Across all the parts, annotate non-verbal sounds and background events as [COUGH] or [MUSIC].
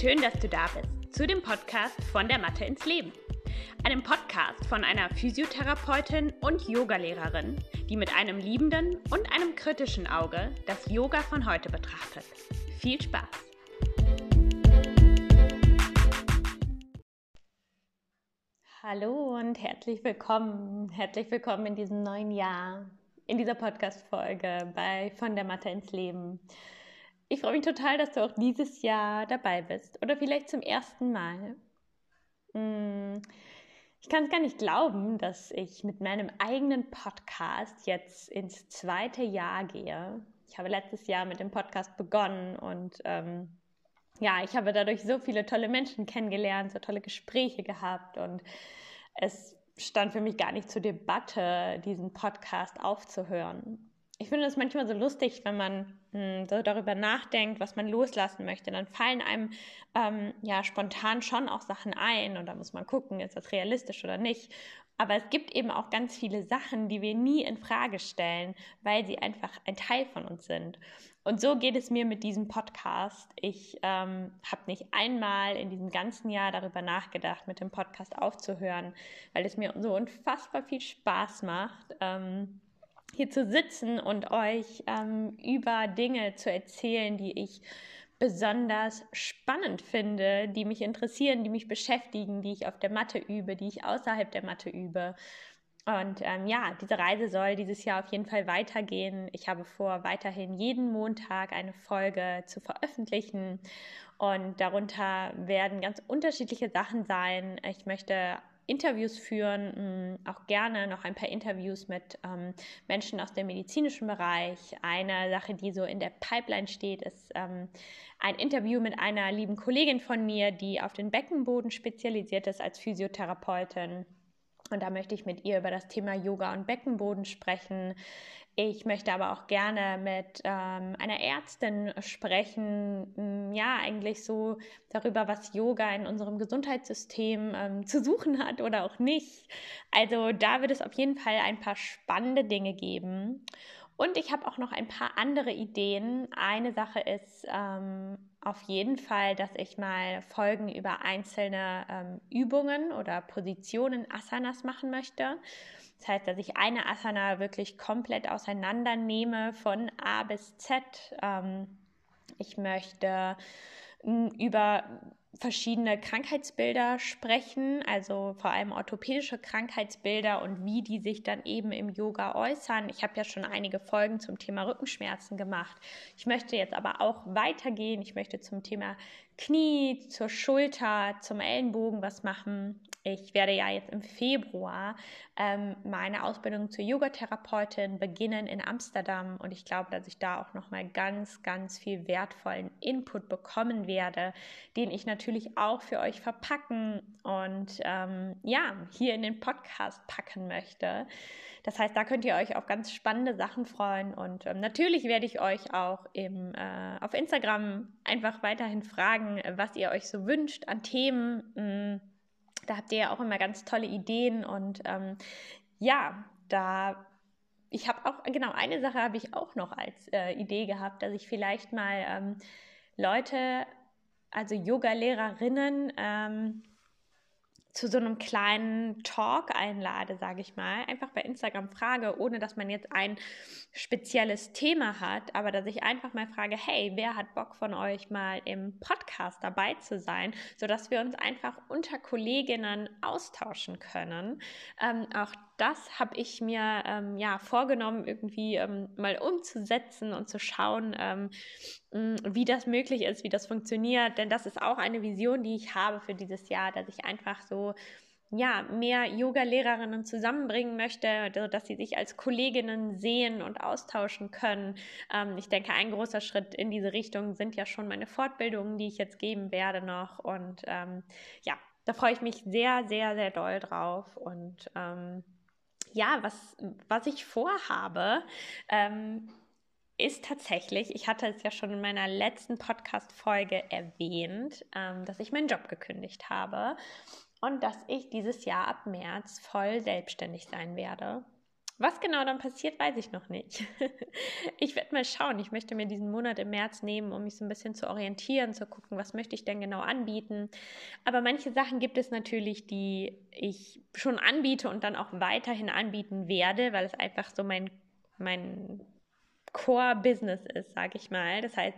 Schön, dass du da bist zu dem Podcast von der Mathe ins Leben. Einem Podcast von einer Physiotherapeutin und Yogalehrerin, die mit einem liebenden und einem kritischen Auge das Yoga von heute betrachtet. Viel Spaß! Hallo und herzlich willkommen. Herzlich willkommen in diesem neuen Jahr, in dieser Podcast-Folge bei Von der Mathe ins Leben. Ich freue mich total, dass du auch dieses Jahr dabei bist oder vielleicht zum ersten Mal. Hm, ich kann es gar nicht glauben, dass ich mit meinem eigenen Podcast jetzt ins zweite Jahr gehe. Ich habe letztes Jahr mit dem Podcast begonnen und ähm, ja, ich habe dadurch so viele tolle Menschen kennengelernt, so tolle Gespräche gehabt und es stand für mich gar nicht zur Debatte, diesen Podcast aufzuhören ich finde es manchmal so lustig, wenn man mh, hm, so darüber nachdenkt, was man loslassen möchte. Dann fallen einem ähm, ja spontan schon auch Sachen ein und da muss man gucken, ist das realistisch oder nicht. Aber es gibt eben auch ganz viele Sachen, die wir nie in Frage stellen, weil sie einfach ein Teil von uns sind. Und so geht es mir mit diesem Podcast. Ich ähm, habe nicht einmal in diesem ganzen Jahr darüber nachgedacht, mit dem Podcast aufzuhören, weil es mir so unfassbar viel Spaß macht. Ähm, hier zu sitzen und euch ähm, über Dinge zu erzählen, die ich besonders spannend finde, die mich interessieren, die mich beschäftigen, die ich auf der Matte übe, die ich außerhalb der Matte übe. Und ähm, ja, diese Reise soll dieses Jahr auf jeden Fall weitergehen. Ich habe vor, weiterhin jeden Montag eine Folge zu veröffentlichen. Und darunter werden ganz unterschiedliche Sachen sein. Ich möchte Interviews führen, mm, auch gerne noch ein paar Interviews mit ähm, Menschen aus dem medizinischen Bereich. Eine Sache, die so in der Pipeline steht, ist ähm, ein Interview mit einer lieben Kollegin von mir, die auf den Beckenboden spezialisiert ist als Physiotherapeutin. Und da möchte ich mit ihr über das Thema Yoga und Beckenboden sprechen. Ich möchte aber auch gerne mit ähm, einer Ärztin sprechen, hm, ja, eigentlich so darüber, was Yoga in unserem Gesundheitssystem ähm, zu suchen hat oder auch nicht. Also da wird es auf jeden Fall ein paar spannende Dinge geben. Und ich habe auch noch ein paar andere Ideen. Eine Sache ist ähm, auf jeden Fall, dass ich mal Folgen über einzelne ähm, Übungen oder Positionen Asanas machen möchte. Das heißt, dass ich eine Asana wirklich komplett auseinandernehme von A bis Z. Ähm, ich möchte über verschiedene Krankheitsbilder sprechen, also vor allem orthopädische Krankheitsbilder und wie die sich dann eben im Yoga äußern. Ich habe ja schon einige Folgen zum Thema Rückenschmerzen gemacht. Ich möchte jetzt aber auch weitergehen. Ich möchte zum Thema Knie, zur Schulter, zum Ellenbogen was machen. Ich werde ja jetzt im Februar ähm, meine Ausbildung zur Yogatherapeutin beginnen in Amsterdam und ich glaube, dass ich da auch noch mal ganz, ganz viel wertvollen Input bekommen werde, den ich natürlich auch für euch verpacken und ähm, ja hier in den Podcast packen möchte. Das heißt, da könnt ihr euch auf ganz spannende Sachen freuen und ähm, natürlich werde ich euch auch im, äh, auf Instagram einfach weiterhin fragen, was ihr euch so wünscht an Themen. Mh, mm, da habt ihr ja auch immer ganz tolle Ideen und ähm, ja, da ich habe auch, genau, eine Sache habe ich auch noch als äh, Idee gehabt, dass ich vielleicht mal ähm, Leute, also Yoga-Lehrerinnen, ähm, zu so einem kleinen Talk einlade, sage ich mal, einfach bei Instagram frage, ohne dass man jetzt ein spezielles Thema hat, aber dass ich einfach mal frage, hey, wer hat Bock von euch mal im Podcast dabei zu sein, sodass wir uns einfach unter Kolleginnen austauschen können. Ähm, auch das habe ich mir ähm, ja vorgenommen, irgendwie ähm, mal umzusetzen und zu schauen, ähm, wie das möglich ist, wie das funktioniert. Denn das ist auch eine Vision, die ich habe für dieses Jahr, dass ich einfach so ja, mehr Yoga-Lehrerinnen zusammenbringen möchte, dass sie sich als Kolleginnen sehen und austauschen können. Ähm, ich denke, ein großer Schritt in diese Richtung sind ja schon meine Fortbildungen, die ich jetzt geben werde noch. Und ähm, ja, da freue ich mich sehr, sehr, sehr doll drauf. Und ähm, ja, was, was ich vorhabe, ähm, ist tatsächlich, ich hatte es ja schon in meiner letzten Podcast-Folge erwähnt, ähm, dass ich meinen Job gekündigt habe und dass ich dieses Jahr ab März voll selbstständig sein werde. Was genau dann passiert, weiß ich noch nicht. [LAUGHS] ich werde mal schauen. Ich möchte mir diesen Monat im März nehmen, um mich so ein bisschen zu orientieren, zu gucken, was möchte ich denn genau anbieten. Aber manche Sachen gibt es natürlich, die ich schon anbiete und dann auch weiterhin anbieten werde, weil es einfach so mein, mein Core-Business ist, sage ich mal. Das heißt,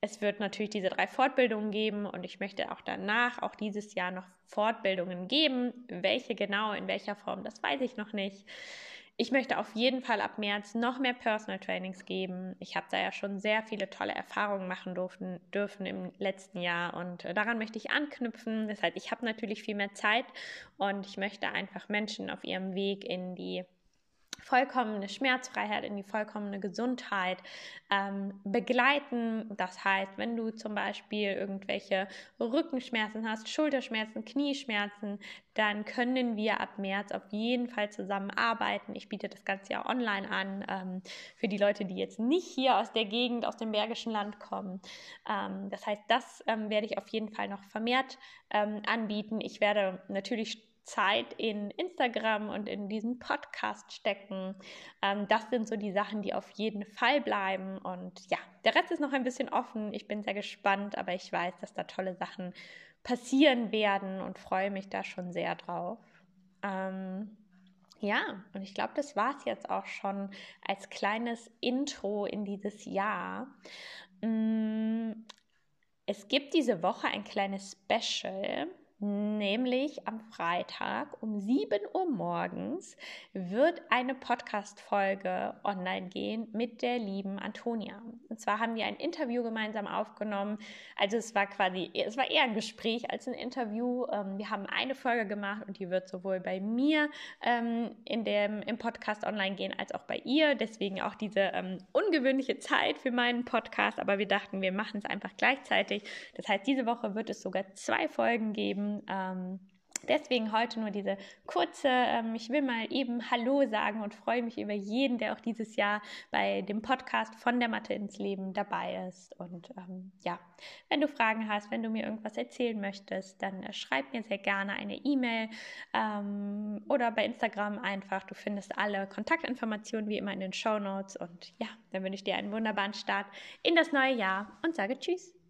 es wird natürlich diese drei Fortbildungen geben und ich möchte auch danach, auch dieses Jahr noch Fortbildungen geben. Welche genau, in welcher Form, das weiß ich noch nicht. Ich möchte auf jeden Fall ab März noch mehr Personal Trainings geben. Ich habe da ja schon sehr viele tolle Erfahrungen machen durften, dürfen im letzten Jahr und daran möchte ich anknüpfen. Das heißt, ich habe natürlich viel mehr Zeit und ich möchte einfach Menschen auf ihrem Weg in die vollkommene Schmerzfreiheit, in die vollkommene Gesundheit ähm, begleiten. Das heißt, wenn du zum Beispiel irgendwelche Rückenschmerzen hast, Schulterschmerzen, Knieschmerzen, dann können wir ab März auf jeden Fall zusammenarbeiten. Ich biete das Ganze ja online an ähm, für die Leute, die jetzt nicht hier aus der Gegend, aus dem Bergischen Land kommen. Ähm, das heißt, das ähm, werde ich auf jeden Fall noch vermehrt ähm, anbieten. Ich werde natürlich Zeit in Instagram und in diesen Podcast stecken. Ähm, das sind so die Sachen, die auf jeden Fall bleiben. Und ja, der Rest ist noch ein bisschen offen. Ich bin sehr gespannt, aber ich weiß, dass da tolle Sachen passieren werden und freue mich da schon sehr drauf. Ähm, ja, und ich glaube, das war es jetzt auch schon als kleines Intro in dieses Jahr. Mm, es gibt diese Woche ein kleines Special Nämlich am Freitag um 7 Uhr morgens wird eine Podcast-Folge online gehen mit der lieben Antonia. Und zwar haben wir ein Interview gemeinsam aufgenommen. Also es war quasi, es war eher ein Gespräch als ein Interview. Ähm, wir haben eine Folge gemacht und die wird sowohl bei mir ähm, in dem, im Podcast online gehen als auch bei ihr. Deswegen auch diese ähm, ungewöhnliche Zeit für meinen Podcast. Aber wir dachten, wir machen es einfach gleichzeitig. Das heißt, diese Woche wird es sogar zwei Folgen geben ähm, Deswegen heute nur diese kurze, ähm, ich will mal eben Hallo sagen und freue mich über jeden, der auch dieses Jahr bei dem Podcast von der Mathe ins Leben dabei ist. Und ähm, ja, wenn du Fragen hast, wenn du mir irgendwas erzählen möchtest, dann äh, schreib mir sehr gerne eine E-Mail ähm, oder bei Instagram einfach. Du findest alle Kontaktinformationen wie immer in den Show Notes. Und ja, dann wünsche ich dir einen wunderbaren Start in das neue Jahr und sage Tschüss.